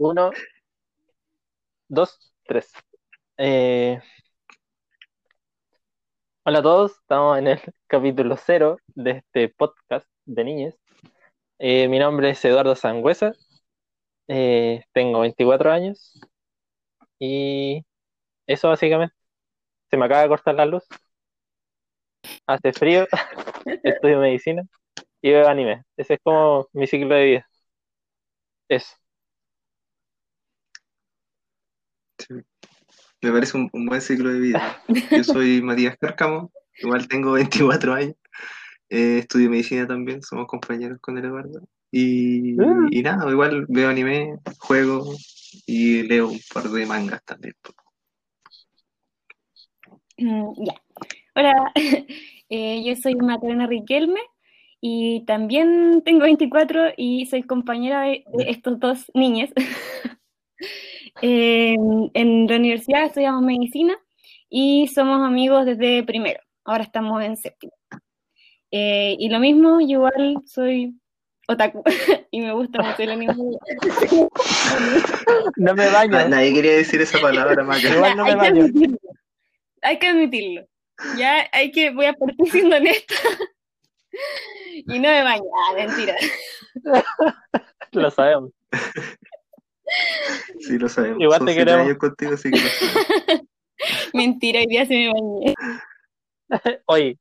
Uno, dos, tres. Eh, Hola a todos, estamos en el capítulo cero de este podcast de niñez. Eh, mi nombre es Eduardo Sangüesa, eh, tengo 24 años y eso básicamente. Se me acaba de cortar la luz, hace frío, estudio medicina y veo anime. Ese es como mi ciclo de vida. Eso. Sí. Me parece un, un buen ciclo de vida. Yo soy Matías Cárcamo, igual tengo 24 años, eh, estudio medicina también, somos compañeros con el Eduardo. Y, Ah. y nada, igual veo anime, juego y leo un par de mangas también. Mm, Ya. Hola, eh, yo soy Macarena Riquelme y también tengo 24 y soy compañera de, de estos dos niños. Eh, en la universidad estudiamos medicina y somos amigos desde primero. Ahora estamos en séptimo. Eh, y lo mismo, yo igual soy otaku y me gusta mucho el anime. No me baño. nadie quería decir esa palabra, Maca. Igual no me hay, baño. Hay que admitirlo. Ya hay que, voy a partir siendo honesta. Y no me baño. Ah, mentira. Lo sabemos. Sí, lo sabemos. Igual Son te queremos. años contigo, así que lo sabemos. Mentira, hoy día sí me bañé. Oye,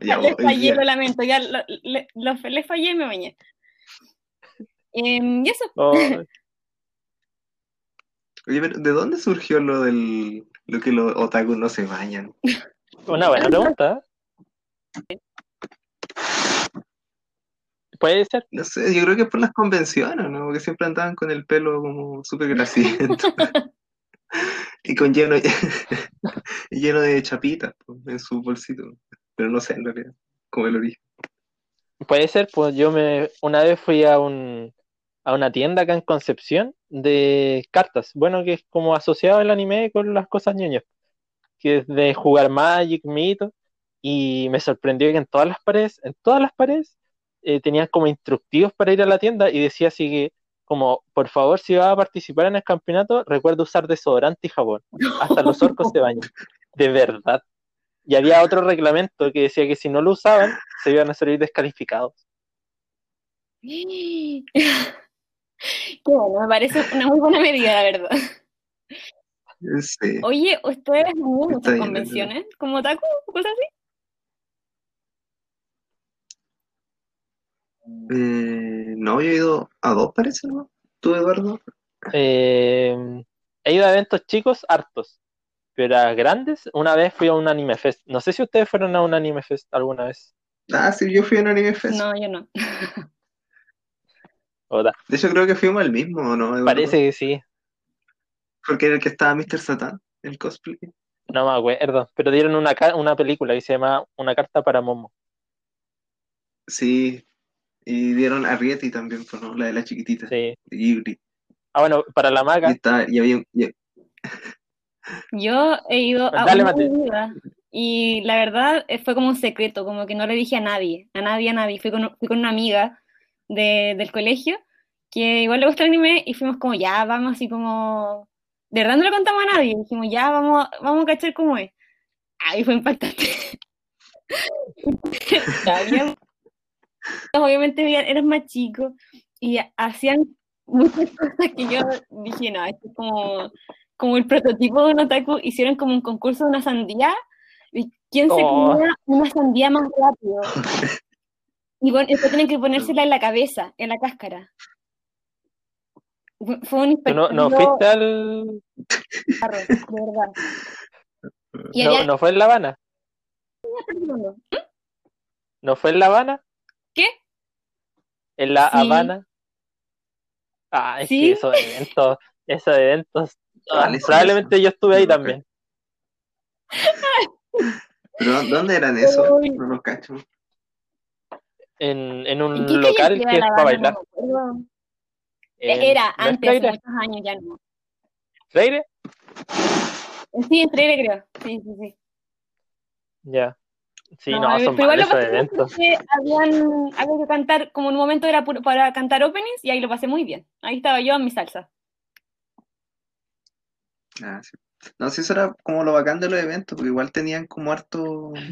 Ya, les hoy fallé, día- lo lamento. Ya lo, le- lo- les fallé y me bañé. Em, y eso. oh, Oye, pero ¿de dónde surgió lo del lo que los otakus no se bañan? una buena pregunta. Puede ser. No sé, yo creo que es por las convenciones, ¿no? Porque siempre andaban con el pelo como súper grasiento. y con lleno, lleno de chapitas pues, en su bolsito. Pero no sé, en realidad, como el origen. Puede ser, pues yo me una vez fui a un a una tienda acá en Concepción de cartas, bueno, que es como asociado el anime con las cosas ñoñas, que es de jugar Magic, Mito, y me sorprendió que en todas las paredes, en todas las paredes, eh, tenían como instructivos para ir a la tienda y decía así que, como, por favor, si vas a participar en el campeonato, recuerda usar desodorante y jabón. Hasta los orcos se bañan. De verdad. Y había otro reglamento que decía que si no lo usaban, se iban a salir descalificados. Qué bueno, me parece una muy buena medida, la verdad. Sí. Oye, ¿ustedes han ido a muchas convenciones? ¿Como otaku o cosas así? Eh, no, yo he ido a dos, parece, ¿no? ¿Tú, Eduardo? Eh, he ido a eventos chicos, hartos, pero a grandes, una vez fui a un Anime Fest. No sé si ustedes fueron a un Anime Fest alguna vez. Ah, sí, yo fui a un Anime Fest. No, yo no. Oda, De hecho, creo que fuimos al mismo, ¿o ¿no? Eduardo? parece que sí, Porque era el que estaba Mr. Satan, el cosplay. no me acuerdo, pero dieron una, una película que se llama Una carta para Momo. Sí. Y dieron a Rieti también, pues, ¿no? La de la chiquitita. Sí. de Ghibli. Ah, bueno, para la Y, maga, está, y había un- y- Yo he ido a Dale, una y la verdad eh, fue como un secreto, como que no le dije a nadie, a nadie, a nadie. Fui con, fui con una amiga de- del colegio que igual le gusta el anime y fuimos como, ya, vamos así como... De verdad no le contamos a nadie, dijimos, ya, vamos, vamos a cachar cómo es. Ahí fue impactante. Obviamente eran más chicos y hacían muchas cosas que yo dije, no, esto es como como el prototipo de un otaku, hicieron como un concurso de una sandía. y ¿Quién se Oh. comía una sandía más rápido? Y bueno, después tienen que ponérsela en la cabeza, en la cáscara. Fue un ¿tú no, no fuiste al... de verdad. Y No, no fue en La Habana? ¿No fue en La Habana? ¿Qué? ¿En La Sí. Habana? Ah, es Sí. que esos eventos, esos eventos, ah, ¿Cuáles son probablemente yo estuve ahí No, también. ¿Pero dónde eran esos? No los cacho. En, en ¿En un qué local que es para bailar. No. En- Era ¿no es antes, hace muchos años, ya no. ¿Freire? Sí, en Freire creo. Sí, sí, sí. Ya. Sí, No, ver, son pero igual lo pasé eventos. habían, había que cantar, como en un momento era puro- para cantar openings y ahí lo pasé muy bien. Ahí estaba yo en mi salsa. Ah, sí. No sé, eso era como lo bacán de los eventos, porque igual tenían como harto,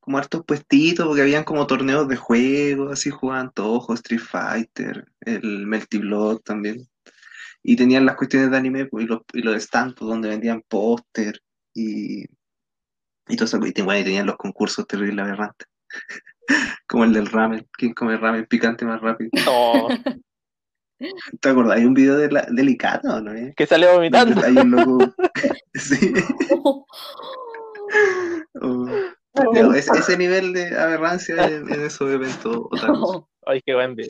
como hartos puestitos, porque habían como torneos de juegos, así jugaban Toho, Street Fighter, el Melty Blood también. Y tenían las cuestiones de anime, pues, y los, y los stands, pues, donde vendían póster y, y todo eso. Y, bueno, y tenían los concursos terribles aberrantes. Como el del ramen, ¿quién come ramen picante más rápido? No, ¿Te acordás? Hay un video de la, del Icata, ¿o ¿no? eh? que sale vomitando. Hay un loco. Sí. Oh. Ese, ese nivel de aberrancia en, en esos eventos. Ay, qué buen video.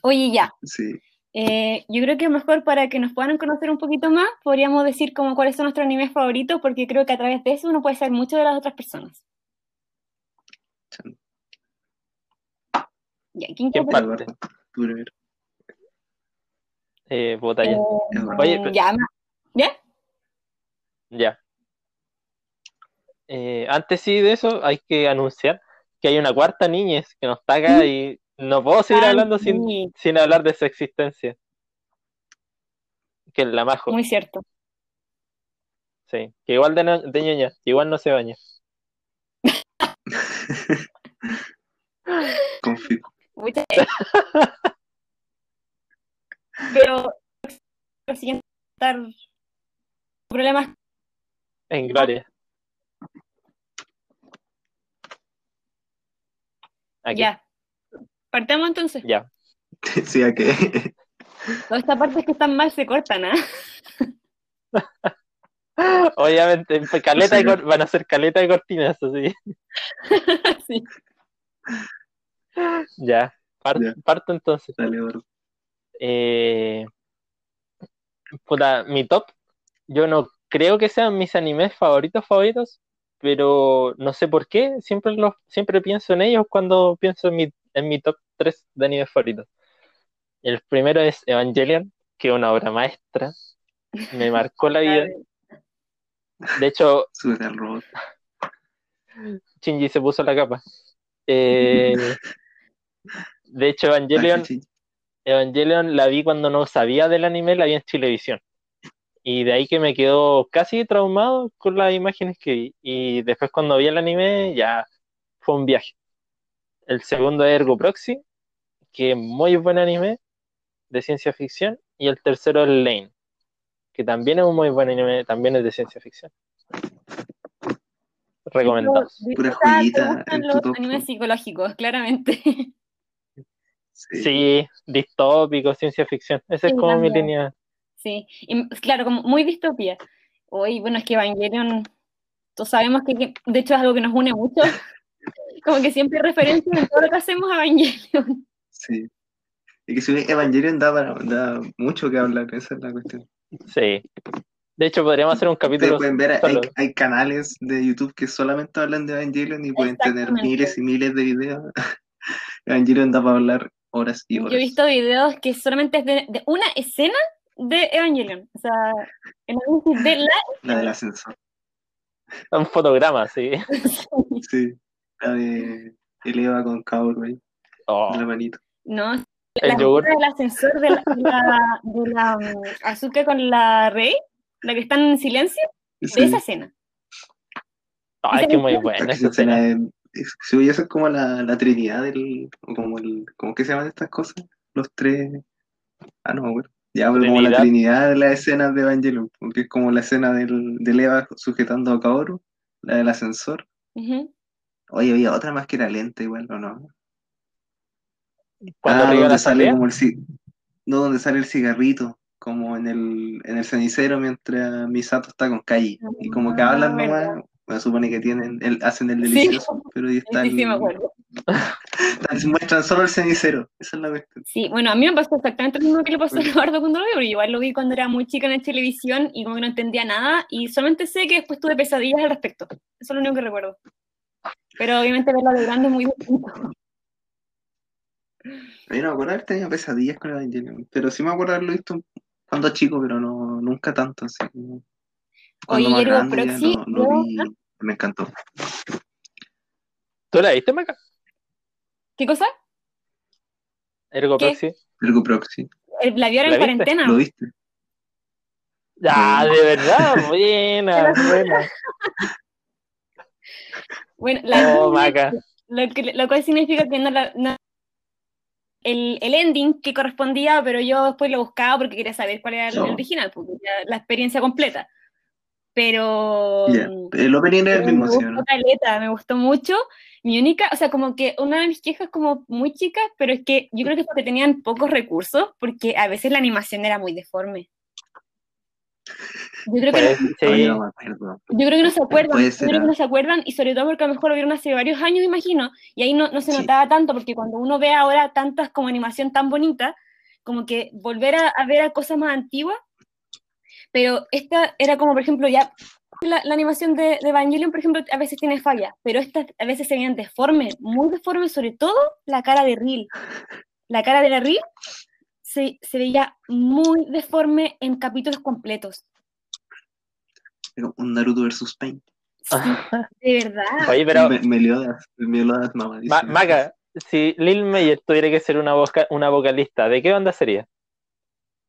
Oye, ya. Sí. Eh, yo creo que mejor para que nos puedan conocer un poquito más, podríamos decir como cuáles son nuestros animes favoritos, porque creo que a través de eso uno puede saber mucho de las otras personas. Ya, ¿quién ¿Quién quiere. Eh, puta, ya. Oye, pero- ya, ¿ya? Ya. Eh, antes sí de eso, hay que anunciar que hay una cuarta niñez que no está acá y no puedo seguir hablando sin, sin hablar de su existencia. Que es la Majo, muy cierto. sí. Que igual de, no- de ñoña, igual no se baña. Confirmo. Mucha- Pero lo siguiente estar problemas En gloria. Aquí. ya. Partamos entonces. Ya. Sí, a que. Todas estas partes que están mal se cortan, ¿ah? Obviamente, caleta Sí. cor- van a ser caleta de cortinas, así. Sí. Ya. Par- Ya. Parto entonces. Dale. Eh, puta, mi top, yo no creo que sean mis animes favoritos favoritos, pero no sé por qué, siempre los, siempre pienso en ellos cuando pienso en mi, en mi top 3 de animes favoritos. El primero es Evangelion, que es una obra maestra, me marcó la vida. De hecho, Súbete al robot. Shinji se puso la capa. Eh, de hecho, Evangelion Ah. Evangelion la vi cuando no sabía del anime, la vi en Chilevisión. Y de ahí que me quedó casi traumado con las imágenes que vi. Y después cuando vi el anime, ya fue un viaje. El segundo es Ergo Proxy, que es muy buen anime de ciencia ficción. Y el tercero es Lane, que también es un muy buen anime, también es de ciencia ficción. Recomendados. Pura joyita los top, animes psicológicos, claramente. Sí. Sí, distópico, ciencia ficción. Esa es como mi línea. Sí, y, claro, como muy distopía. Hoy, bueno, es que Evangelion, todos sabemos que, que, de hecho es algo que nos une mucho. Como que siempre hay referencias en todo lo que hacemos a Evangelion. Sí. Y que si Evangelion da, para, da mucho que hablar, esa es la cuestión. Sí. De hecho, podríamos hacer un capítulo pueden ver, hay, hay canales de YouTube que solamente hablan de Evangelion y pueden tener miles y miles de videos. Evangelion da para hablar horas y Yo horas. he visto videos que solamente es de, de una escena de Evangelion. O sea, el análisis de la... La del ascensor. Un fotograma, sí. Sí. La de el Eva con Kaoru ahí, Oh, en la manito. No, el yogur. del ascensor de la, de la, de la, um, Asuka con la Rey, la que están en silencio, de esa escena. Ay, qué muy buena Esa escena. escena es- es- Si hubiese como la, la trinidad del. como el. ¿Cómo que se llaman estas cosas? Los tres. Ah, no, bueno. Ya, pero como la Trinidad. de las escenas de Evangelion, porque es como la escena del, del Eva sujetando a Kaoru, la del ascensor. Oye, había otra más que era lenta igual, ¿o no? Cuando ah, donde sale como el no, donde sale el cigarrito, como en el, en el cenicero mientras Misato está con Kai. Y como que Ah, hablan nomás, bueno, supone que tienen, el, hacen el Sí. delicioso, pero ahí Sí, está sí, me acuerdo. muestran solo el cenicero, esa es la cuestión. Sí, bueno, a mí me pasó exactamente lo mismo que le pasó a Eduardo cuando lo vi, porque igual lo vi cuando era muy chica en la televisión y como que no entendía nada y solamente sé que después tuve pesadillas al respecto. Eso es lo único que recuerdo. Pero obviamente verlo de grande es muy distinto. Yo no me acuerdo haber tenido pesadillas con Evangelion, pero sí me acuerdo haberlo visto cuando chico, pero no, nunca tanto, así cuando Oye, más grande ya Proxy, lo, lo yo- vi, me encantó. ¿Tú la viste, Maca? ¿Qué cosa? Ergo ¿Qué? Proxy. Ergo Proxy. El- La vio ahora ¿La en viste? cuarentena. ¿Lo viste? Ya, de verdad, buena, buena. Bueno, la Oh, Maca. lo, que, lo cual significa que no, la- no- el, el ending que correspondía, pero yo después lo buscaba porque quería saber cuál era el original, porque quería la experiencia completa. Pero Ya. El opening es el me mismo, ¿sí o gustó no? caleta, me gustó mucho. Mi única, o sea, como que una de mis quejas como muy chicas, pero es que yo creo que es porque tenían pocos recursos, porque a veces la animación era muy deforme. Yo creo que Pues, sí. no me acuerdo. yo creo que no se acuerdan, yo creo que no se acuerdan, y sobre todo porque a lo mejor lo vieron hace varios años, imagino, y ahí no, no se Sí. notaba tanto, porque cuando uno ve ahora tantas como animación tan bonita, como que volver a, a ver a cosas más antiguas, pero esta era como, por ejemplo, ya la, la animación de, de Evangelion, por ejemplo, a veces tiene fallas, pero estas a veces se veían deformes, muy deformes, sobre todo la cara de Ril. La cara de la Ril se, se veía muy deforme en capítulos completos. Era Un Naruto versus Pain. Sí, de verdad. Oye, pero Me- Meliodas, el Meliodas mamadísimo. Ma- Maca, si Lil Meyer tuviera que ser una, voca- una vocalista, ¿de qué banda sería?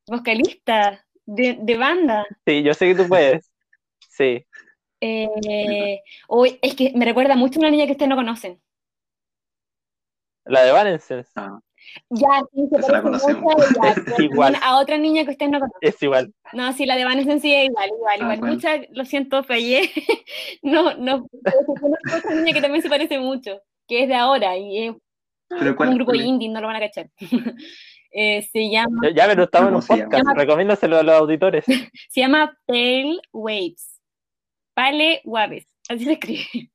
vocalista de, de banda. Sí, yo sé que tú puedes. Sí. Eh, es que me recuerda mucho a una niña que ustedes no conocen. La de Evanescence. Ah, Ya, sí, se parece conocemos. mucho a ella, Igual. A otra niña que ustedes no conocen. Es igual. No, sí, la de Vanessa sí es igual, igual, Ah, igual. Mucha, lo siento, fallé. no, no, conozco otra niña que también se parece mucho, que es de ahora y es pero ¿cuál? un grupo cuál es? indie, no lo van a cachar. Eh, se llama, Ya, pero estamos en un podcast. Recomiéndaselo a los auditores. se llama Pale Waves. Pale Waves, así se escribe.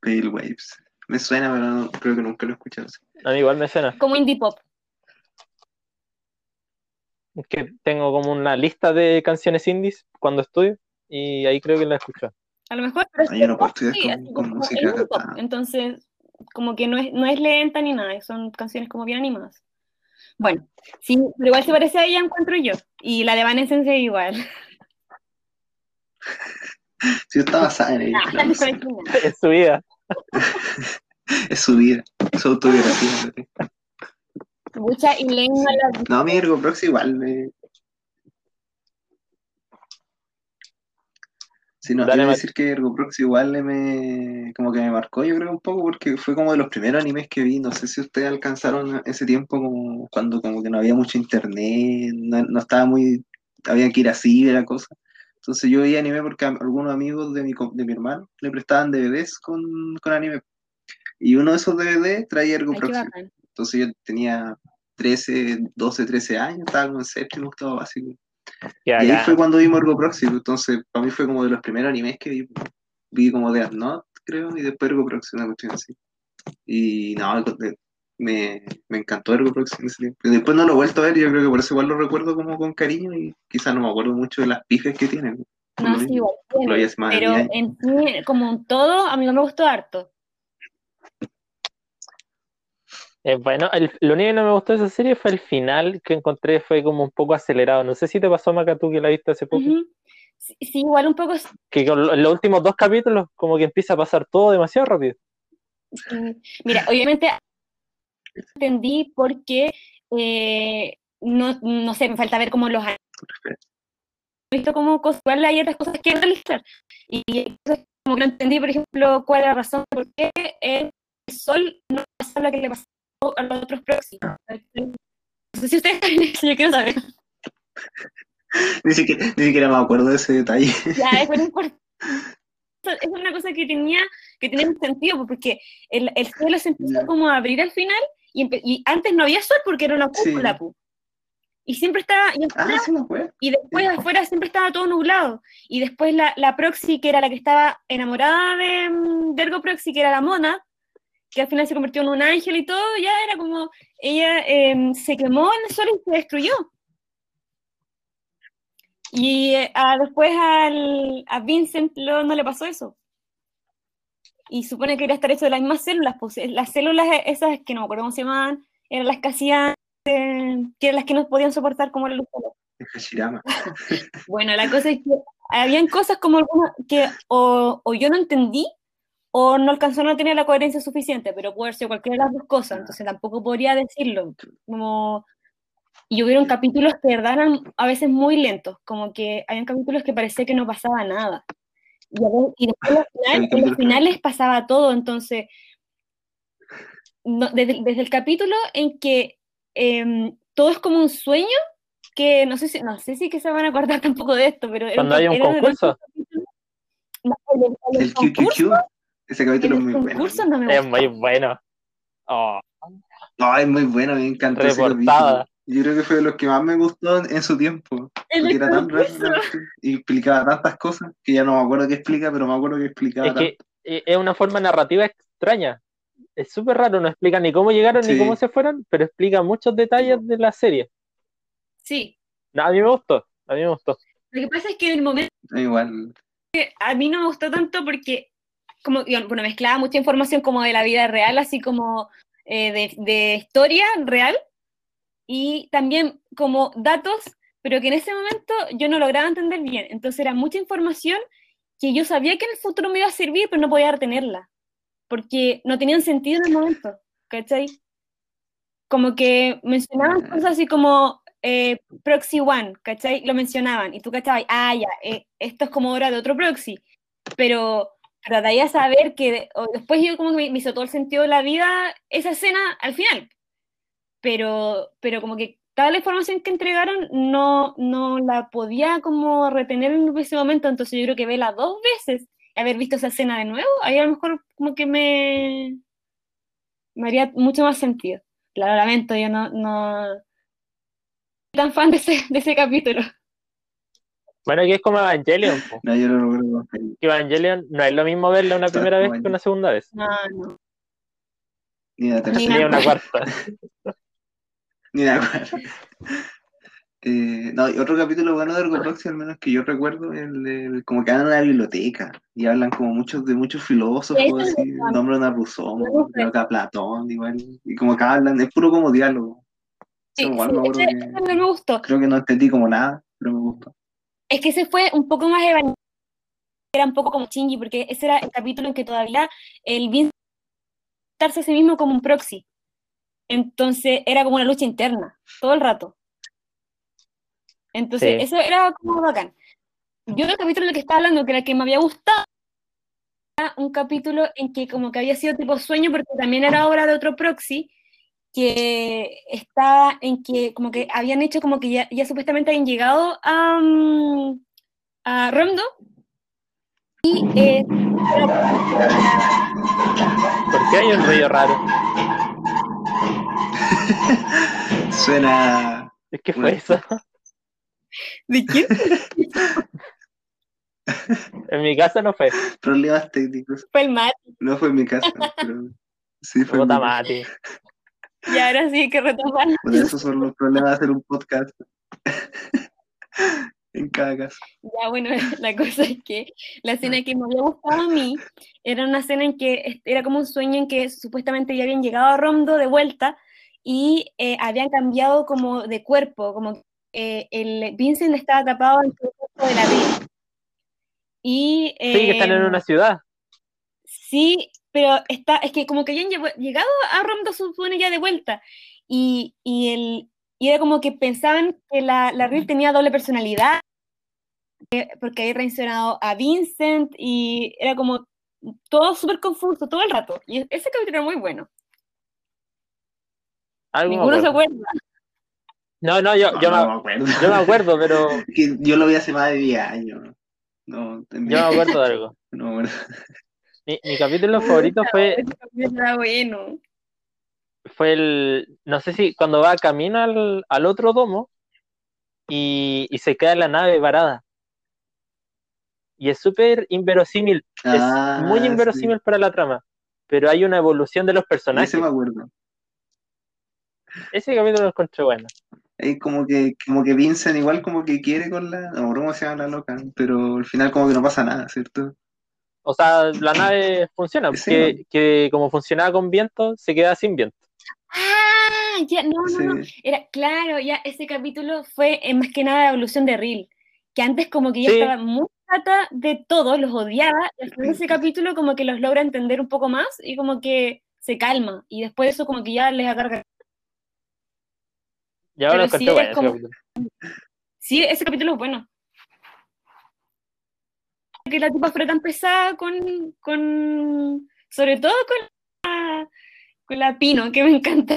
Pale Waves. Me suena, pero no- creo que nunca lo he escuchado. A mí igual me suena. Como indie pop. Es que tengo como una lista de canciones indies cuando estudio y ahí creo que la escucho. A lo mejor, pero Ah, yo no puedo estudiar con- con como música indie pop. cantada. Entonces, como que no es, no es lenta ni nada, son canciones como bien animadas. Bueno, sí, pero igual se parece a ella, encuentro yo. Y la de Vanessa igual. Sí, está basada en ella. Ah. En su vida. Es su vida, su autobiografía. Mucha y no la No, mi Ergo Proxy igual me. Sí, no, Dale, quiero Mati. decir que Ergo Proxy igual me, como que me marcó, yo creo, un poco, porque fue como de los primeros animes que vi. No sé si ustedes alcanzaron ese tiempo como cuando como que no había mucho internet, no, no estaba muy, había que ir así de la cosa. Entonces yo veía anime porque algunos amigos de mi, de mi hermano le prestaban DVDs con, con anime. Y uno de esos DVD traía Ergo Ay, bacán. Entonces yo tenía 13, 12, 13 años, estaba como en séptimo, octavo básico. Que Y ahí fue cuando vimos Ergo Proxy, pues, entonces para mí fue como de los primeros animes que vi. Vi como Death Note, creo, y después Ergo Proxy, una cuestión así. Y no, me, me encantó Ergo Proxy en ese tiempo. Y después no lo he vuelto a ver, yo creo que por eso igual lo recuerdo como con cariño y quizás no me acuerdo mucho de las pifes que tienen. No, sí, igual. Lo más Pero 10 años. en sí, como un todo, a mí no me gustó harto. Eh, bueno, el- lo único que no me gustó de esa serie fue el final que encontré, fue como un poco acelerado. No sé si te pasó, Maca, tú que la viste hace poco. Sí, sí, igual un poco Que con los últimos dos capítulos, como que empieza a pasar todo demasiado rápido. Mira, obviamente entendí porque eh, no, no sé, me falta ver como los he visto como cosas, igual hay otras cosas que analizar. Y cosas como que no entendí, por ejemplo, cuál es la razón por qué el sol no pasa lo que le pasó a los otros próximos. No sé si ustedes saben eso, yo quiero saber. Ni siquiera, ni siquiera me acuerdo de ese detalle. Ya, es, pero import- es una cosa que tenía que tenía un sentido, porque el, el cielo se empezó como a abrir al final y, antes no había sol porque era una Sí. cúpula, pu. y siempre estaba, y, Ah, sí y después afuera siempre estaba todo nublado, y después la, la Proxy, que era la que estaba enamorada de, mm, de Ergo Proxy, que era la mona, que al final se convirtió en un ángel y todo, ya era como, ella em, se quemó en el sol y se destruyó. Y eh, a- después al, a Vincent lo- no le pasó eso. Y supone que iba a estar hecho de las mismas células, pues eh, las células esas que no me acuerdo cómo se llamaban, eran las que hacían, eh, que eran las que no podían soportar como la luz. De Hashirama. Bueno, la cosa es que habían cosas como algunas que o, o yo no entendí o no alcanzó no tener la coherencia suficiente, pero puede ser cualquiera de las dos cosas, entonces tampoco podría decirlo. Como, y hubieron capítulos que eran a veces muy lentos, como que habían capítulos que parecía que no pasaba nada. Y, y después los final- en los finales pasaba todo, entonces, no- desde, desde el capítulo en que em, todo es como un sueño, que no sé si, no sé si que se van a acordar tampoco de esto, pero... era Cuando hay un concurso. No, el, el- el El concurso, QQQ. Ese capítulo es muy bueno. concurso no me Es muy bueno. Oh, No, es muy bueno, me encantó ese Reportada. Yo creo que fue de los que más me gustó en, en su tiempo. El Porque era tan rápido y explicaba tantas cosas que ya no me acuerdo qué explica, pero me acuerdo que explicaba es que eh, es una forma narrativa extraña. Es súper raro, no explica ni cómo llegaron ni cómo se fueron, pero explica muchos detalles de la serie. Sí, No, a mí me gustó, a mí me gustó. lo que pasa es que en el momento. Igual. a mí no me gustó tanto porque como yo, bueno, mezclaba mucha información como de la vida real, así como eh, de, de historia real, y también como datos, pero que en ese momento yo no lograba entender bien. Entonces era mucha información que yo sabía que en el futuro me iba a servir, pero no podía retenerla, porque no tenían sentido en el momento, ¿cachai? Como que mencionaban Mm. cosas así como eh, Proxy One, ¿cachai? Lo mencionaban, y tú cachabas, ah, ya, eh, esto es como hora de otro proxy, pero, pero de saber que, o después yo como que me hizo todo el sentido de la vida esa escena al final, pero, pero como que toda la información que entregaron no, no la podía como retener en ese momento, entonces yo creo que verla dos veces, y haber visto esa escena de nuevo, ahí a lo mejor como que me, me haría mucho más sentido. Lo lamento, yo no, no soy tan fan de ese, de ese capítulo. Bueno, que es como Evangelion. po. No, yo lo recuerdo. Que Evangelion no es lo mismo verla una primera vez que una segunda vez, No, no. Ni la tercera. ni una cuarta. Ni la cuarta. Eh, no, y otro capítulo bueno de Proxy, al menos que yo recuerdo, el de como que hablan en la biblioteca y hablan como muchos de muchos filósofos, así, nombran a Rousseau, a Platón, igual, y como que hablan, es puro como diálogo. Sí, igual sí, acuerdo ese, que- ese también me gustó. creo que no entendí como nada, pero me gustó. Es que ese fue un poco más evangélico, era un poco como chingy, porque ese era el capítulo en que todavía el bien a sí mismo como un proxy. Entonces era como una lucha interna, todo el rato. Entonces, Sí. eso era como bacán. Yo el capítulo del que estaba hablando, que era el que me había gustado, era un capítulo en que como que había sido tipo sueño, porque también era obra de otro proxy, que estaba en que como que habían hecho como que ya, ya supuestamente habían llegado a, mm, a Romdo y eh, ¿Por qué hay un ruido raro? Suena. Es que fue eso. ¿de quién? En mi casa no fue. Problemas técnicos. Fue el Mati No fue en mi casa, pero sí fue Puta. Mati. y ahora sí hay que retomar. Por eso son los problemas de hacer un podcast. en cada caso. Ya, bueno, la cosa es que la escena que me había gustado a mí era una escena en que era como un sueño en que supuestamente ya habían llegado a Romdo de vuelta y eh, habían cambiado como de cuerpo, como eh, el Vincent estaba atrapado en el cuerpo de la vida. Y, Sí, que están en em, una ciudad. Sí, pero está, es que como que habían llegado a Romdo, supone, ya de vuelta. Y, y, el, y era como que pensaban que la, la Riel tenía doble personalidad, eh, porque había traicionado a Vincent, y era como todo súper confuso todo el rato. Y ese capítulo era muy bueno. Algo Ninguno se acuerda. No, no, yo, yo, no, me, me acuerdo. yo me acuerdo, pero Que yo lo vi hace más de 10 años. No, yo me acuerdo de algo. No me acuerdo. Mi, mi capítulo favorito fue, era bueno. fue el, no sé si cuando va camino al, al otro domo y, y se queda en la nave varada. Y es súper inverosímil, Ah, es muy inverosímil para la trama, pero hay una evolución de los personajes. Ese me acuerdo. Ese capítulo lo encontré bueno. Es como que, como que Vincent igual como que quiere con la. No, ¿cómo se llama la loca? Pero al final como que no pasa nada, ¿cierto? O sea, la nave funciona, Sí. que, que como funcionaba con viento, se queda sin viento. Ah, ya, no, no, no. Era, claro, ya ese capítulo fue eh, más que nada la evolución de Reel, que antes como que ya Sí. estaba muy trata de todos, los odiaba, y al final de ese capítulo como que los logra entender un poco más y como que se calma, y después de eso como que ya les agarra. Y ahora sí es bueno ese. Sí, ese capítulo es bueno. Que la tipa fuera tan pesada con, con sobre todo con la, con la Pino, que me encanta.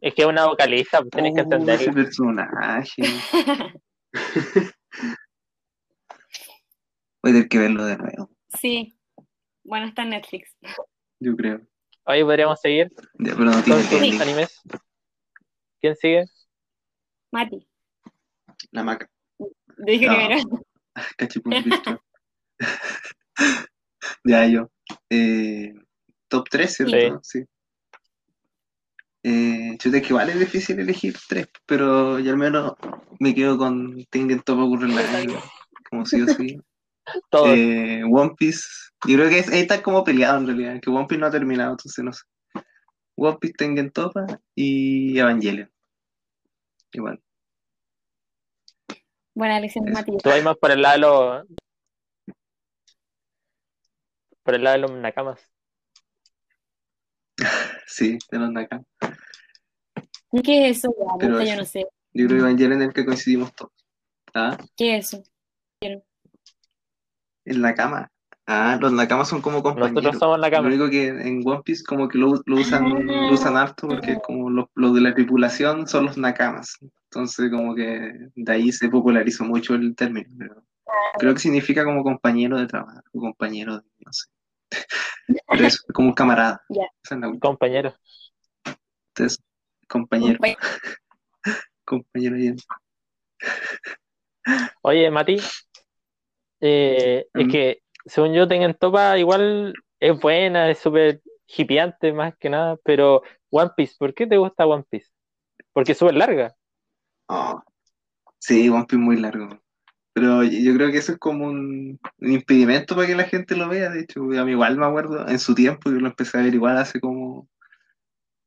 Es que es una vocalista, pues tienes que Oh, ese entenderla. personaje. Voy a tener que verlo de nuevo, Sí, bueno, está en Netflix. yo creo. Hoy podríamos seguir Ya, pero no con sus animes. ¿Quién sigue? Mati, La maca. dije No. que era. Cachipún virtual. ya, yo. Eh, top 3, ¿cierto? Sí. ¿no? Sí. Eh, chuta, es que igual es difícil elegir tres, pero yo al menos me quedo con Tengen Gurren Lagann, como sí o sí. Eh, One Piece, yo creo que es- ahí está como peleado en realidad, que One Piece no ha terminado, entonces no sé. One Piece, Tengen Toppa y Evangelion. Igual. Buena elección. Mati. Tú vas más por el lado de los. Por el lado de los nakamas. Sí, de los Nakam. ¿Y ¿Qué es eso? Ya, Pero neta, yo no sé. Yo creo que es el que coincidimos todos. ¿Ah? ¿Qué es eso? En la cama. Ah, los nakamas son como compañeros. Nosotros somos Lo nakamas. único que en One Piece como que lo, lo usan, lo usan harto porque es como los, los de la tripulación son los nakamas. Entonces como que de ahí se popularizó mucho el término. pero creo que significa como compañero de trabajo, compañero de, no sé. Pero es como un camarada. Es la Compañeros. entonces, compañero, compañero bien. Oye, Mati. eh, es Mm. que, según yo, Tengen Topa igual es buena, es súper hippieante más que nada, pero One Piece, ¿por qué te gusta One Piece? Porque es súper larga. Oh, sí, One Piece muy largo. Pero yo creo que eso es como un, un impedimento para que la gente lo vea. De hecho, a mí igual me acuerdo en su tiempo, yo lo empecé a ver igual hace como,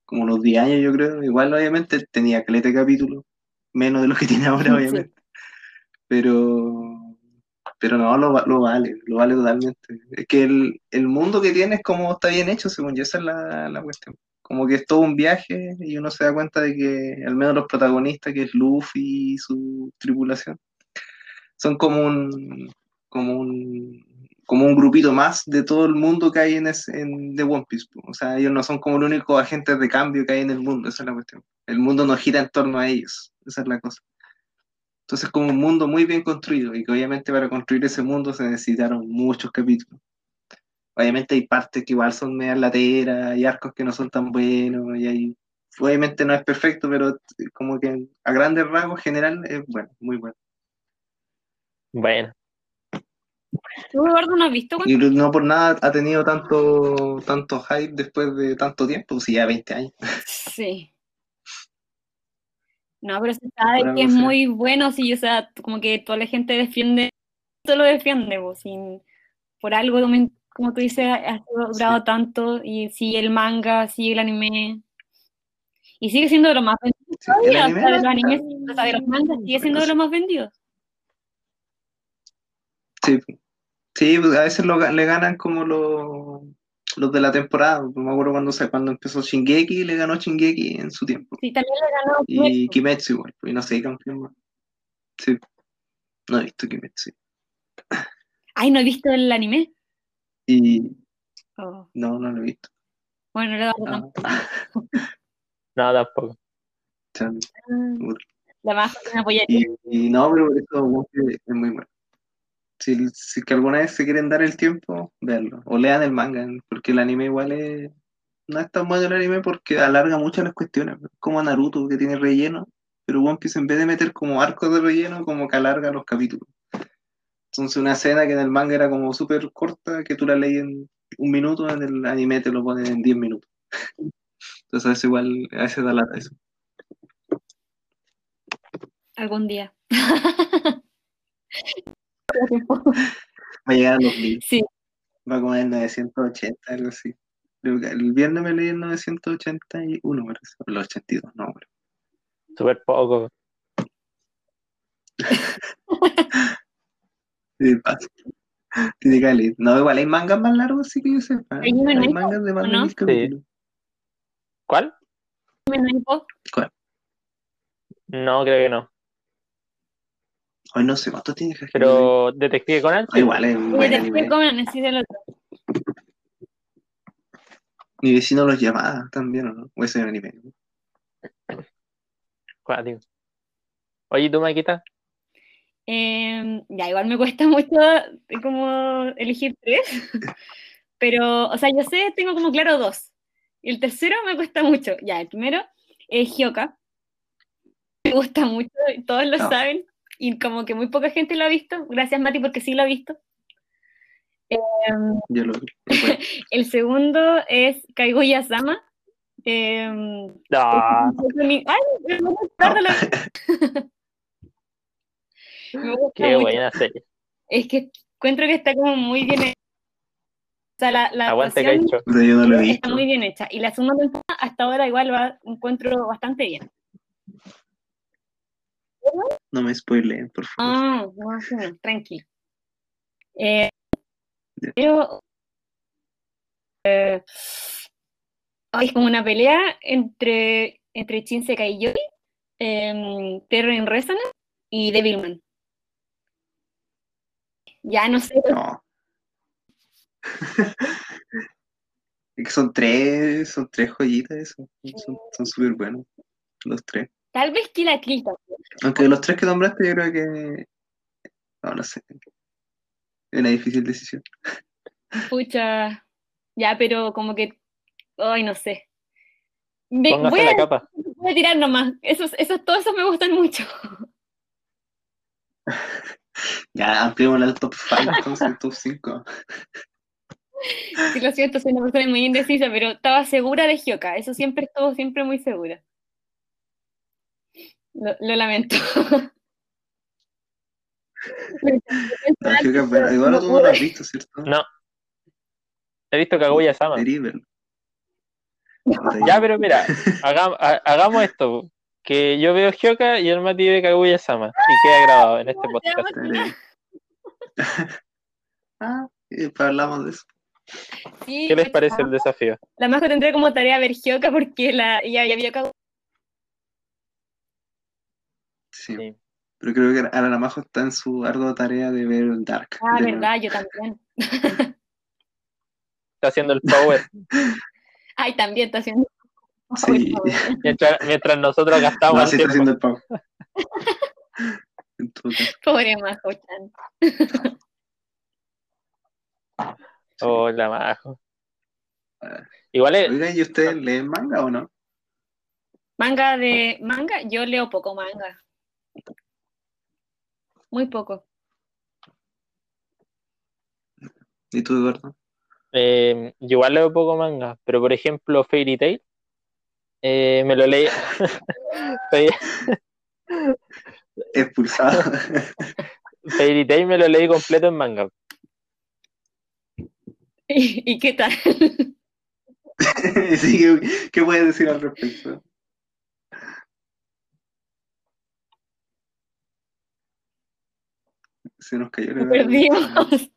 como unos 10 años, yo creo. Igual, obviamente, tenía caleta de capítulos, menos de lo que tiene ahora, Sí. obviamente. Pero, pero no, lo, lo vale, lo vale totalmente. Es que el, el mundo que tiene es como está bien hecho, según yo, esa es la, la cuestión. Como que es todo un viaje y uno se da cuenta de que al menos los protagonistas, que es Luffy y su tripulación, son como un, como un, como un grupito más de todo el mundo que hay en, ese- en The One Piece. O sea, ellos no son como los únicos agentes de cambio que hay en el mundo, esa es la cuestión. El mundo no gira en torno a ellos, esa es la cosa. Entonces, como un mundo muy bien construido y que obviamente para construir ese mundo se necesitaron muchos capítulos. Obviamente hay partes que igual son medias lateras, hay arcos que no son tan buenos, y hay... Obviamente no es perfecto, pero como que a grandes rasgos general es bueno, muy bueno. Bueno, ¿Tú, Eduardo, no has visto? Y no por nada ha tenido tanto, tanto hype después de tanto tiempo, si ya 20 años. Sí. No, pero se sabe que es muy bueno, sí, o sea, como que toda la gente defiende, todo lo defiende, pues, sin, por algo, como, tú dices, ha durado tanto, y sigue el manga, sigue el anime, y sigue siendo de los más vendidos Sí, el todavía, o anime sea, de los animes, o sea, de los mangas, sigue siendo de los más vendidos. Sí, sí a veces lo le ganan como los, los de la temporada. No me acuerdo cuando, se, cuando empezó Shingeki, le ganó Shingeki en su tiempo. Sí, también le ganó Y Kimetsu. Kimetsu igual, pues, y no sé, campeón más. Sí, no he visto Kimetsu. Ay, no he visto el anime. Y Oh, no, no lo he visto. Bueno, le Ah, tampoco. no, tampoco. chan. La más que me apoya. Y, y no, pero por eso es muy bueno. Si, si que alguna vez se quieren dar el tiempo, verlo. O lean el manga, porque el anime igual es. No es tan bueno el anime porque alarga mucho las cuestiones. Como Naruto, que tiene relleno. Pero One Piece, en vez de meter como arcos de relleno, como que alarga los capítulos. Entonces, una escena que en el manga era como súper corta, que tú la leí en un minuto, en el anime te lo ponen en 10 minutos. Entonces, veces igual, a veces da lata eso. Algún día. Va a llegar a los mil. Sí, Va como en el 980, algo así. El viernes me leí el 981, parece. El 82, no, pero. Súper poco. Tiene caleta. No, igual hay mangas más largos, sí que yo sepa. Hay mangas de más ¿no? capítulos. ¿Cuál? ¿Cuál? No, creo que no. Hoy no sé cuánto tiene que Pero Detective Conan, Ah, igual es. Detective Conan, es el otro. Mi vecino los llamaba también, ¿o no? O ese es un anime. Oye, ¿tú, Maquita? Eh, ya, igual me cuesta mucho eh, como elegir tres, pero, o sea, yo sé, tengo como claro dos. Y el tercero me cuesta mucho. Ya, el primero es Hyoka. Me gusta mucho, todos lo Ah. saben, y como que muy poca gente lo ha visto. Gracias, Mati, porque sí lo ha visto. Em, Yo lo vi. Bueno, el segundo es Kaiguya-sama. Em, No, Ay, me gusta Me qué mucho. buena serie. Es que encuentro que está como muy bien hecha. O sea, la, la Aguante, actuación Caicho. puta, yo no lo he está visto. muy bien hecha. Y la segunda temporada hasta ahora igual va, encuentro bastante bien. No me spoileen, por favor. Ah, no, no, no, tranquilo. Eh, Ya. pero eh, es como una pelea entre, entre Shinsekai y Yoi, eh, Terror Resonance y Devilman. Ya no sé, No. Es que son tres, son tres joyitas eso. Son súper buenos. Los tres. Tal vez también. Aunque de los tres que nombraste, yo creo que. No, no sé. Es una difícil decisión. Pucha, ya, pero como que, ay, no sé. Me- voy, a, la capa. voy a tirar nomás. Esos, esos, todos esos me gustan mucho. Ya, ampliemos el top 5, entonces, top 5. Sí, lo siento, soy una persona muy indecisa, pero estaba segura de Hyoka. Eso siempre estuvo siempre muy segura. Lo, lo lamento. No, que, igual tú no lo has visto, ¿cierto? No. He visto Kaguya Sama. Ya, pero mira, hagam- ha- hagamos esto. Que yo veo Hyoka y el Mati ve Kaguya Sama. Y queda grabado en este podcast. Ah, hablamos de eso. Sí, ¿Qué les parece el desafío? La Majo tendré como tarea ver Hyoka porque la, ya, ya vio Kaguya. Sí. Sí. Pero creo que Ana Majo está en su ardua tarea de ver Dark. Ah, de verdad, yo también. Está haciendo el power. Ay, también está haciendo. Sí. Mientras, mientras nosotros gastamos No, el sí está haciendo el caso, Pobre Majo Chan. Hola, majo. Ah. Igual es, Oigan, ¿y ustedes leen manga o no? Manga de. Manga, yo leo poco manga. Muy poco. ¿Y tú, Eduardo? eh, yo igual leo poco manga, pero por ejemplo, Fairy Tail, eh, me lo leí. Expulsado. Fairy Tail me lo leí completo en manga. ¿Y, y qué tal? Sí, ¿qué- ¿Qué puedes decir al respecto? Se nos cayó la Nos perdimos.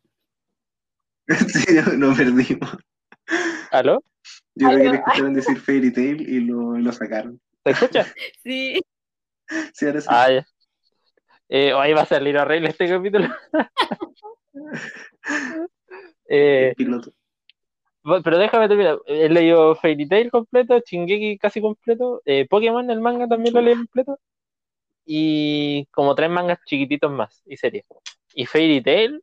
Sí, no- nos perdimos. ¿Aló? Yo creo que le escucharon decir Fairy Tail y lo, y lo sacaron. ¿Se escucha? Sí. Sí, ahora sí. Ah, ya. Eh, hoy va a salir horrible este capítulo. Eh, piloto. Pero déjame terminar. He leído Fairy Tail completo, Shingeki casi completo, eh, Pokémon, el manga también lo leí completo, y como tres mangas chiquititos más y series. Y Fairy Tail,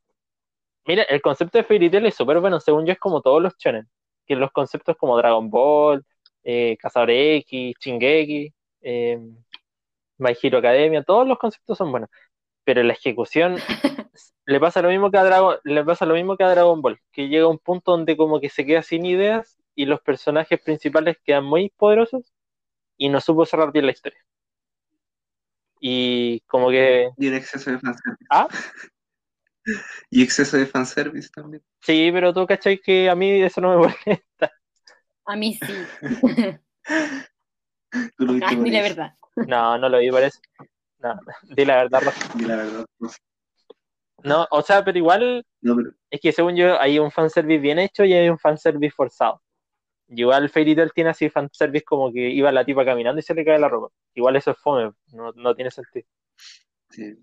mira, el concepto de Fairy Tail es súper bueno, según yo es como todos los shonen, que los conceptos como Dragon Ball, eh, Cazador X, Shingeki, eh, My Hero Academia, todos los conceptos son buenos, pero la ejecución le pasa lo mismo que a Dragon, le pasa lo mismo que a Dragon Ball, que llega a un punto donde como que se queda sin ideas y los personajes principales quedan muy poderosos y no supo cerrar bien la historia. Y como que Y un exceso de fanservice. ¿Ah? Y exceso de fanservice también. sí, pero tú cachai que a mí eso no me molesta. A mí sí. Tú lo Ay, di la verdad. No, no lo vi por eso. No, di la verdad, Rafa. Y la verdad, no. No, o sea, pero igual No, pero es que según yo hay un fanservice bien hecho y hay un fanservice forzado. Igual Fairy Tail tiene así fanservice como que iba la tipa caminando y se le cae la ropa. Igual eso es fome, no, no tiene sentido. sí.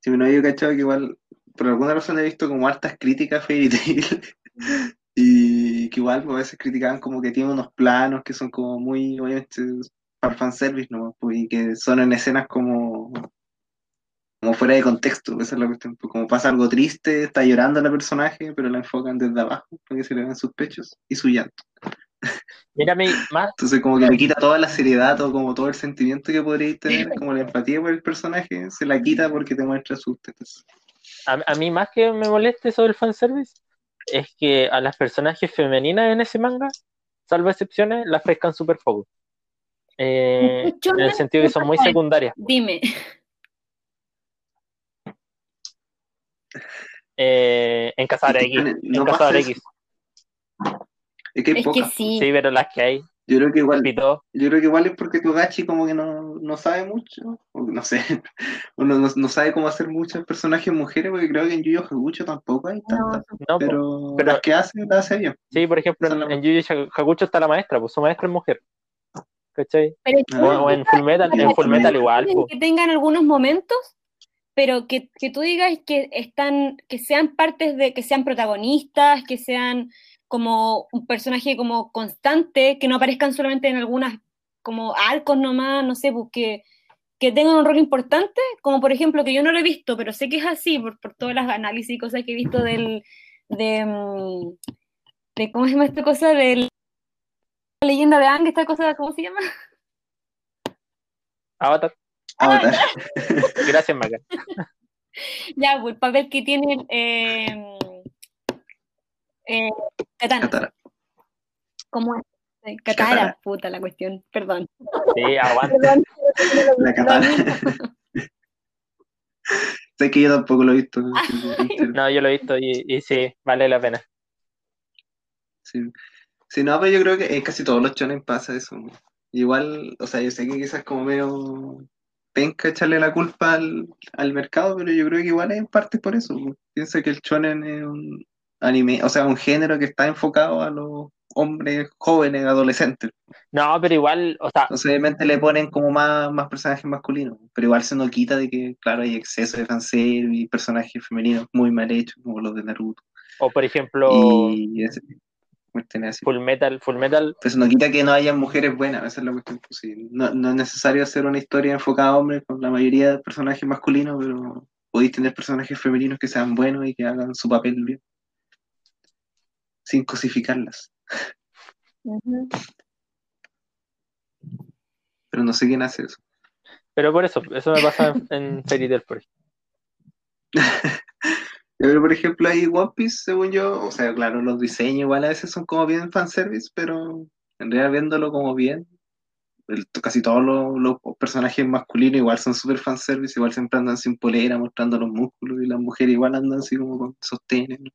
Sí, bueno, yo he cachado que igual, por alguna razón he visto como hartas críticas a Fairy Tail. Y que igual pues, a veces criticaban como que tiene unos planos que son como muy, obviamente, para fanservice, ¿no? Pues, y que son en escenas como, como fuera de contexto, esa es la cuestión. Pues, como pasa algo triste, está llorando la personaje, pero la enfocan desde abajo para que se le vean sus pechos y su llanto. Mírame, más, Entonces como que le quita toda la seriedad o como todo el sentimiento que podríais tener, como la empatía por el personaje, se la quita porque te muestra sus tetas. A, a mí más que me moleste eso del fanservice es que a las personajes femeninas en ese manga, salvo excepciones, las pescan súper poco. Eh, en el sentido que son muy secundarias. Dime. Eh, en Cazador X. En Cazador X. Es que hay Es que sí. Sí, pero las que hay, Yo creo que igual, pito. yo creo que igual es porque Togachi como que no, no sabe mucho, o no sé, uno no, no sabe cómo hacer muchos personajes mujeres, porque creo que en Yu Yu Hakucho tampoco hay tantas, No, pero, pero- las que hace, las hace bien. Sí, por ejemplo, en, en Yu Yu Hakucho está la maestra, pues su maestra es mujer. ¿Cachai? Pero Ah. O, en Full Metal, en Full Metal igual, pues. que tengan algunos momentos, pero que, que tú digas que están, que sean partes de, que sean protagonistas, que sean como un personaje como constante, que no aparezcan solamente en algunas como arcos nomás, no sé, pues que, que tengan un rol importante, como por ejemplo, que yo no lo he visto, pero sé que es así, por, por todas las análisis y cosas que he visto del, de, mm, de ¿cómo se llama esta cosa? De la leyenda de Ang, esta cosa, ¿cómo se llama? Avatar. Avatar. Gracias, Maca. Ya, pues el papel que tiene eh, eh, Katana. Katara. ¿Cómo es? Eh, Katara, Katara. puta la cuestión, perdón. Sí, aguanta. Perdón. La Katara. sé que yo tampoco lo he visto. No, yo lo he visto y, y sí, vale la pena. Sí. Sí, no, pero yo creo que en casi todos los shonen pasa eso. Igual, o sea, yo sé que quizás como medio penca echarle la culpa al, al mercado, pero yo creo que igual es en parte por eso. Piensa que el shonen es un anime, o sea, un género que está enfocado a los hombres jóvenes, adolescentes. No, pero igual, o sea, Entonces, obviamente le ponen como más, más personajes masculinos, pero igual se nos quita de que, claro, hay exceso de fanservice y personajes femeninos muy mal hechos, como los de Naruto. o por ejemplo, Y ese. Full Metal, Full Metal, Pues no quita que no haya mujeres buenas, esa es la cuestión. Pues no, no es necesario hacer una historia enfocada a hombres con la mayoría de personajes masculinos, pero podéis tener personajes femeninos que sean buenos y que hagan su papel bien. Sin cosificarlas. Pero no sé quién hace eso. pero por eso, eso me pasa en, en Fairy Tail, por ejemplo. Pero por ejemplo hay One Piece, según yo, o sea, claro, los diseños igual a veces son como bien fanservice, pero en realidad viéndolo como bien, el- casi todos los, los personajes masculinos igual son súper fanservice, igual siempre andan sin polera, mostrando los músculos, y las mujeres igual andan así como con sostenes, ¿no?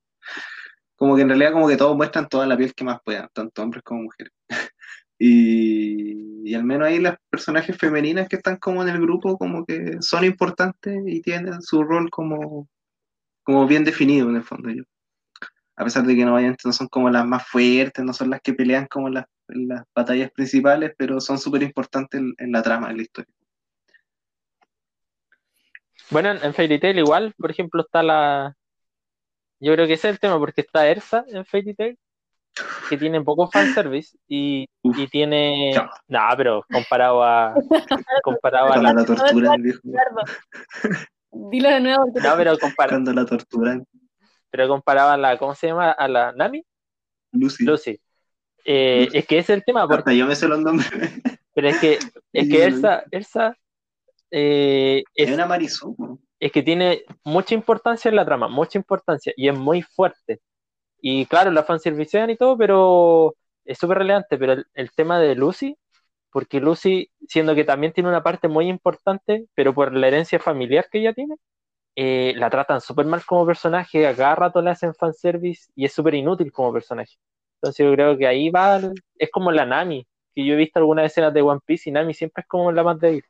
Como que en realidad como que todos muestran toda la piel que más puedan, tanto hombres como mujeres. Y, y al menos ahí las personajes femeninas que están como en el grupo como que son importantes y tienen su rol como como bien definido en el fondo yo. A pesar de que no vayan, no son como las más fuertes, no son las que pelean como las, las batallas principales, pero son súper importantes en, la trama, en la historia. Bueno, en, en Fairy Tail igual, por ejemplo, está la... Yo creo que ese es el tema, porque está Ersa en Fairy Tail, que tiene poco fanservice y, Uf. y tiene... No, pero comparado a... Comparado a la... viejo. Eduardo. Dilo de nuevo. No, pero comparado, Cuando la torturan, pero comparado a la... ¿Cómo se llama? A la Nami, Lucy. Lucy. Eh, Lucy. es que ese es el tema, porque Hasta yo me sé los nombres. Pero es que, es que Elsa, Elsa eh, Es es, una Marisol. Es que tiene mucha importancia en la trama, mucha importancia, y es muy fuerte. Y claro, la fanservicean y todo, pero es súper relevante. Pero el, tema de Lucy, porque Lucy, siendo que también tiene una parte muy importante, pero por la herencia familiar que ella tiene, eh, la tratan súper mal como personaje, a cada rato le hacen fanservice y es súper inútil como personaje. Entonces yo creo que ahí va, es como la Nami, que yo he visto algunas escenas de One Piece y Nami siempre es como la más débil.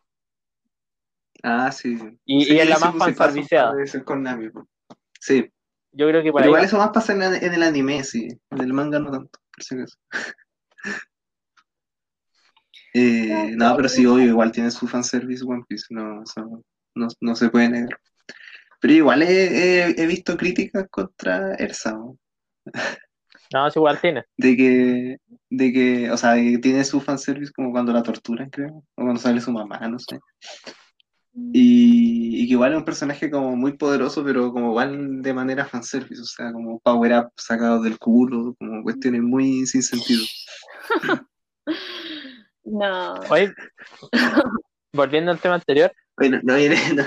Ah, sí. Y- Sí, y es la sí, más pues, fanserviceada. con Nami, pues. Sí, Yo creo que para pero igual ahí eso más pasa en, en el anime, sí. En el manga no tanto, por si acaso. Eh, no, pero sí, obvio, igual tiene su fanservice One Piece, no, eso no, no se puede negar. Pero igual he, he- he visto críticas contra Ersa, ¿no? No, es igual tiene. de que, de que, o sea, de que tiene su fanservice como cuando la torturan, creo, o cuando sale su mamá, no sé. Y, y que igual es un personaje como muy poderoso, pero como igual de manera fanservice, o sea, como power up sacados del culo, como cuestiones muy sin sentido. No. Oye, volviendo al tema anterior, Oye, no,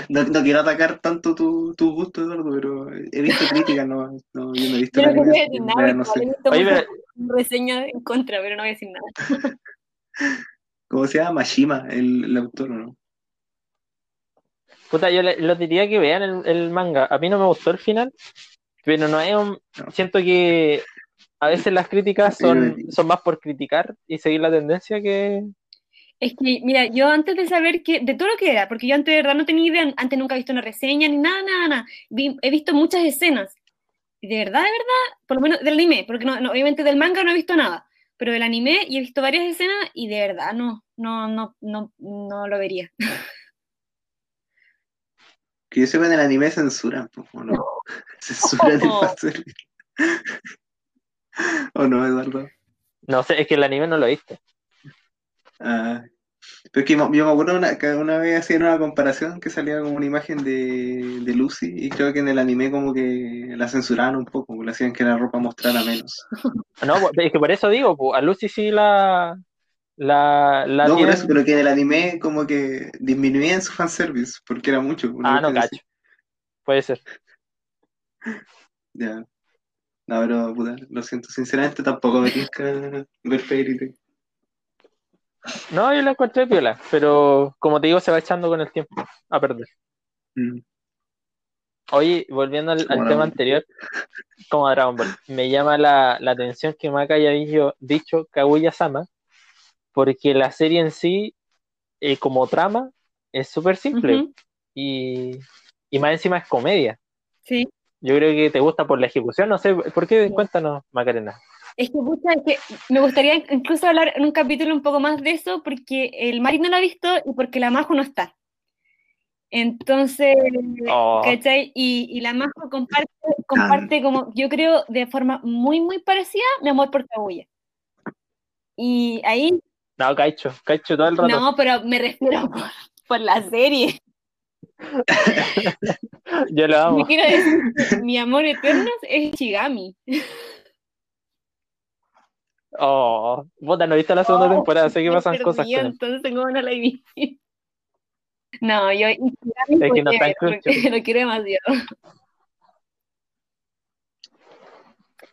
no, no- quiero atacar tanto tu, tu gusto, Eduardo, pero he visto críticas, no, no, yo no he visto la no voy a anime, decir en nada, no sé. he visto Oye, pero- reseñas en contra, pero no voy a decir nada. ¿Cómo se llama? Mashima, el, el autor, ¿no? Puta, yo le- los diría que vean el, el manga. A mí no me gustó el final, pero no es un. No. Siento que a veces las críticas son, son más por criticar y seguir la tendencia que. Es que, mira, yo antes de saber que, de todo lo que era, porque yo antes de verdad no tenía idea, antes nunca he visto una reseña ni nada, nada, nada. Vi- he visto muchas escenas. Y de verdad, de verdad, por lo menos del anime, porque no, no, obviamente del manga no he visto nada, pero del anime y he visto varias escenas y de verdad no, no, no, no, no lo vería. Que yo sepa en el anime censuran, po, ¿o no? Censuran el fanservice. ¿O no, Eduardo? No sé, es que el anime no lo viste. Ah, pero es que yo me acuerdo una, que una vez hacían una comparación que salía como una imagen de, de Lucy y creo que en el anime como que la censuraban un poco, le hacían que la ropa mostrara menos. No, pues, es que por eso digo, pues, a Lucy sí la. La, la no, por tienen- eso, pero que en el anime como que disminuían su fanservice, porque era mucho. Ah, no cacho. Puede ser. Ya. No, pero puta, lo siento, sinceramente tampoco me tinca ver Fairy Tail. No, yo la encontré piola, pero como te digo, se va echando con el tiempo a perder. Mm. Oye, volviendo al, tema anterior, como Dragon Ball, me llama la, la atención que Maka haya dicho, dicho Kaguya-sama, porque la serie en sí, eh, como trama, es súper simple y, y más encima es comedia. Sí. Yo creo que te gusta por la ejecución, no sé, ¿por qué? Cuéntanos, Macarena. Es que, pucha, es que me gustaría incluso hablar en un capítulo un poco más de eso, porque el Mari no lo ha visto y porque la Majo no está. Entonces, Oh, ¿cachai? Y, y la Majo comparte, comparte como, yo creo, de forma muy, muy parecida, mi amor por Kaguya. Y ahí, no, Caicho, Caicho todo el rato. no, pero me refiero por, por la serie. Yo lo amo. Yo quiero decir que mi amor eterno es Shigami. Oh, puta, no viste la segunda Oh, temporada, sé que pasan cosas él. entonces como no la. No, yo Shigami Es que no porque- porque lo quiero demasiado.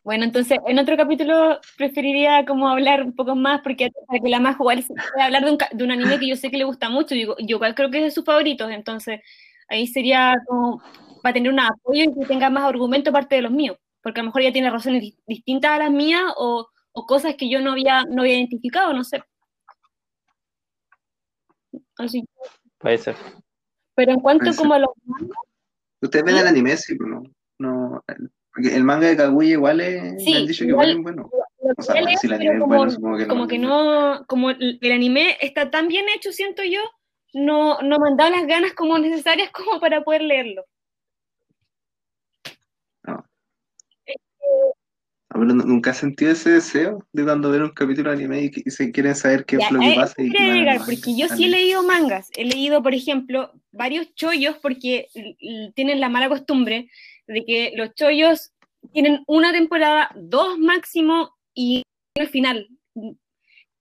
Bueno, entonces en otro capítulo preferiría como hablar un poco más, porque para que la más igual se pueda hablar de un, ca- de un anime que yo sé que le gusta mucho, digo, yo igual creo que es de sus favoritos, entonces ahí sería como para tener un apoyo y que tenga más argumento aparte de los míos, porque a lo mejor ella tiene razones di- distintas a las mías o, o cosas que yo no había, no había identificado, no sé. Así, Puede ser. pero en cuanto Puede ser. como a los Ustedes ven el anime, sí, pero no. no porque el manga de Kaguya igual es. Sí, me han dicho que igual- igual es bueno. O sea, bueno, si el anime es como, bueno, supongo que no. como que no, como el el anime está tan bien hecho, siento yo, no, no me han dado las ganas como necesarias como para poder leerlo. Ah, pero nu- nunca he sentido ese deseo de cuando ven un capítulo de anime y, y se quieren saber qué Ya, es lo que pasa. y llegar, porque yo sí he anime. leído mangas, he leído, por ejemplo, varios chollos, porque tienen la mala costumbre de que los chollos tienen una temporada, dos máximo, y al final.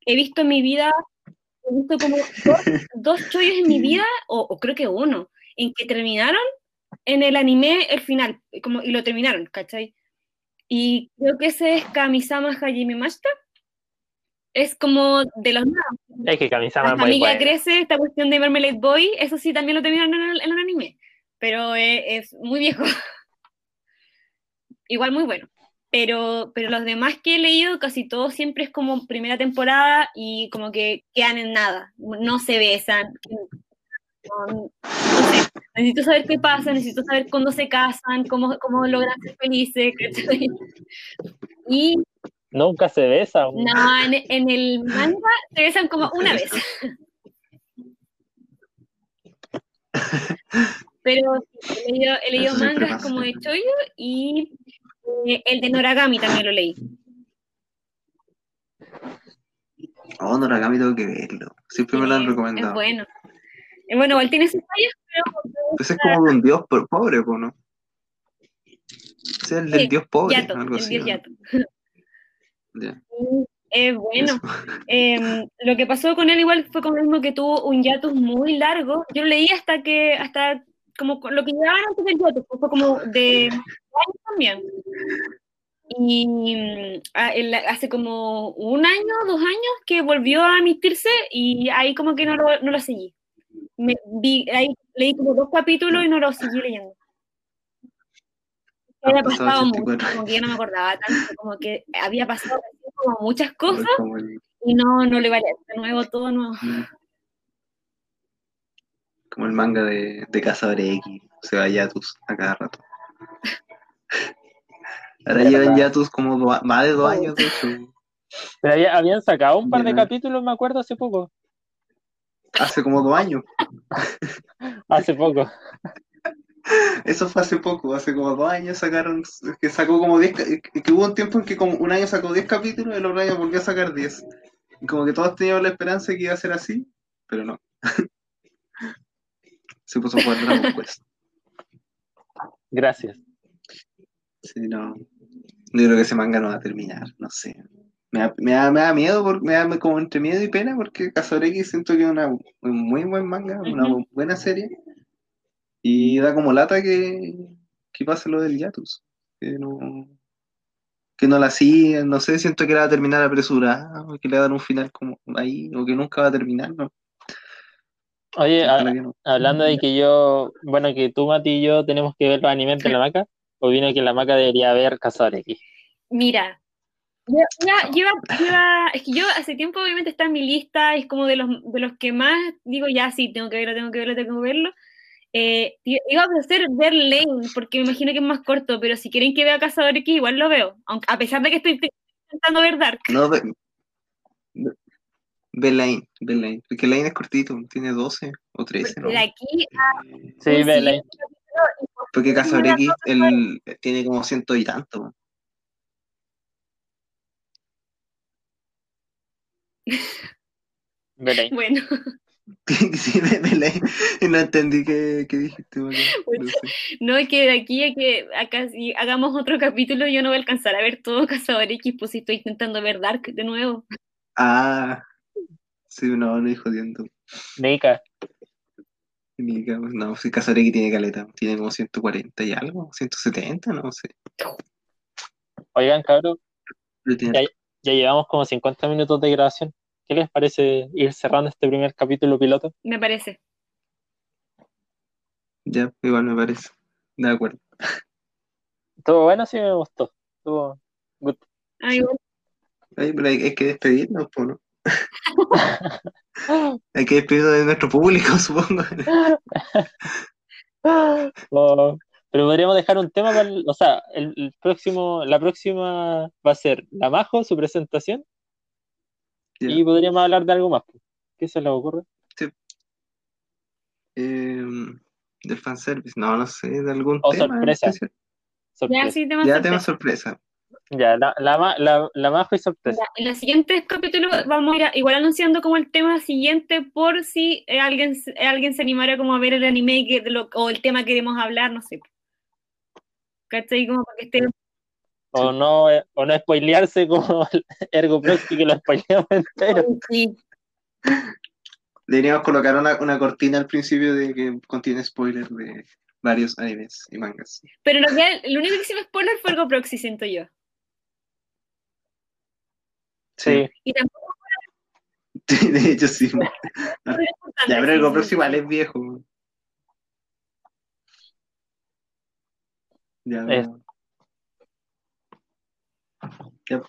He visto en mi vida, he visto como dos, dos chollos en mi vida, o, o creo que uno, en que terminaron en el anime el final, como, y lo terminaron, ¿cachai? Y creo que ese es Kamisama Hajime Mashita. Es como de los nuevos. Es que Kamisama La es muy familia buena. crece, esta cuestión de Marmalade Boy, eso sí también lo terminaron en el, en el anime, pero es, es muy viejo. Igual muy bueno. Pero, pero los demás que he leído, casi todos siempre es como primera temporada y como que quedan en nada. No se besan. No, no sé. necesito saber qué pasa, necesito saber cuándo se casan, cómo, cómo logran ser felices, ¿cachai? Y Nunca se besan. no, en, en el manga se besan como una vez. Pero sí, he leído, he leído mangas como de Choyo y el de Noragami también lo leí. Oh, Noragami tengo que verlo. Siempre me lo han Sí, recomendado. Es bueno. Eh, bueno, igual tiene sus fallas, pero Pues es como de un dios po- pobre, po, ¿no? Es el del Sí, dios pobre, Yato, algo el así. dios ¿no? Yato. Ya, Es bueno. Em, lo que pasó con él igual fue con lo mismo que tuvo un hiatus muy largo. Yo lo leí hasta que, hasta como lo que llevaban antes del hiatus, fue como de años también. Y mm, hace como un año, dos años que volvió a emitirse y ahí como que no lo, no lo seguí. Me, vi, ahí leí como dos capítulos y no lo seguí leyendo. Han Había pasado pasado mucho, 84 como que yo no me acordaba tanto, como que había pasado como muchas cosas y no, no le vale de nuevo todo nuevo. Como el manga de, de Cazadores X. Se va Yatus a cada rato. Ahora llevan. Yatus como do- más de dos años, de hecho. Pero había- habían sacado un par de capítulos, me acuerdo, hace poco. Hace como dos años. Hace poco. Eso fue hace poco, hace como dos años sacaron, que sacó como 10, ca- que hubo un tiempo en que como un año sacó 10 capítulos y el otro año volvió a sacar 10. Y como que todos teníamos la esperanza de que iba a ser así, pero no. Se puso a jugar Dragon Quest. Gracias. Sí, no. Yo creo que ese manga no va a terminar, no sé. Me da, me da, me da miedo, por- me da como entre miedo y pena porque X siento que es una, un muy buen manga, una buena serie. Y da como lata que, que pase lo del Yatus. Que no, que no la siguen, no sé, siento que la va a terminar apresurada, que le va a dar un final como ahí, o que nunca va a terminar, ¿no? Oye, a- hablando de que yo, bueno, que tú, Mati y yo tenemos que ver los animes de la maca, opino que la maca debería ver Cazador X. Mira, ya, lleva, lleva, es que yo hace tiempo obviamente está en mi lista, es como de los, de los que más digo, ya sí, tengo que verlo, tengo que verlo, tengo que verlo. Eh, iba a hacer ver Lane, porque me imagino que es más corto, pero si quieren que vea Cazador X, igual lo veo, aunque, a pesar de que estoy intentando ver Dark. No, ve, ve- ve Lane, porque Lane es cortito, tiene 12 o 13, ¿no? De aquí a Sí, por Porque X el, tiene como ciento y tanto. vela. Bueno, Sí. Y no entendí qué, qué dijiste. No sé. no es que de aquí a que acá si hagamos otro capítulo yo no voy a alcanzar a ver todo Cazador X, pues si estoy intentando ver Dark de nuevo. Ah, sí, no, no dijo jodiendo. Nika. Ni que- No, si X tiene caleta, tiene como 140 y algo, 170, no sé. Oigan, cabrón, Ya- ya llevamos como 50 minutos de grabación. ¿Qué les parece ir cerrando este primer capítulo piloto? Me parece. Ya, igual me parece. De acuerdo. Estuvo bueno, sí me gustó. Estuvo good. Ay, pero hay, hay que despedirnos, ¿no? Hay que despedirnos de nuestro público, supongo. Oh, pero podríamos dejar un tema para el- o sea, el, el próximo, la próxima va a ser la Majo, su presentación, y podríamos hablar de algo más. pues. ¿Qué se les ocurre? Eh, del fanservice, no, no sé, de algún O tema. sorpresa. Sorpresa. Ya, sí, tema Ya, sorpresa. tema sorpresa. Ya, la, la, la, la Majo y sorpresa. Ya, en los siguientes capítulos vamos a ir a- igual anunciando como el tema siguiente por si eh, alguien, se- eh, alguien se animara como a ver el anime que, lo- o el tema que queremos hablar, no sé. ¿Cachai? Como para que esté... O no, eh, o no spoilearse como Ergo Proxy que lo spoileamos entero. Sí, Deberíamos colocar una, una cortina al principio de que contiene spoilers de varios animes y mangas. pero en realidad el único que hicimos spoiler fue algo proxy, siento yo. Sí. Y tampoco de hecho sí. Ya, pero el GoPro sí. igual es viejo. Ya, Es- no. ya,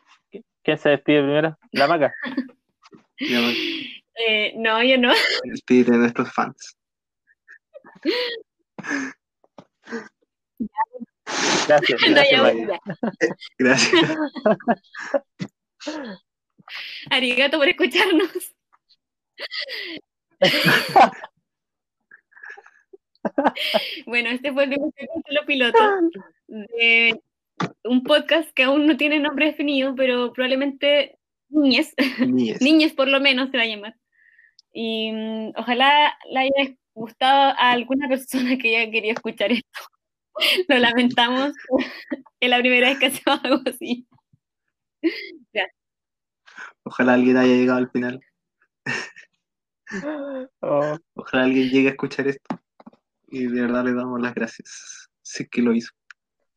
¿Quién se despide primero? La Maca. ya, Eh, no, yo no. despídete de nuestros fans. Gracias, No, gracias, ya, Maya. ya. Gracias. Arigato por escucharnos. Bueno, este fue el primer piloto de un podcast que aún no tiene nombre definido, pero probablemente Niñez, Niñez. Niñez por lo menos se va a llamar. Y mm, ojalá le haya gustado a alguna persona que haya querido escuchar esto. Lo lamentamos, es la primera vez que hacemos algo así. Ojalá alguien haya llegado al final. Oh, Ojalá alguien llegue a escuchar esto. Y de verdad le damos las gracias. Es que lo hizo.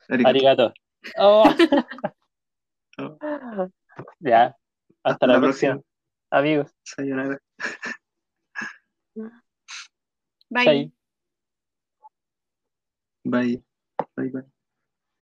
Arigato. arigato. Oh. Oh. Ya, hasta, la, próxima. Amigos. Sayonara. Bye. Bye. Bye, bye.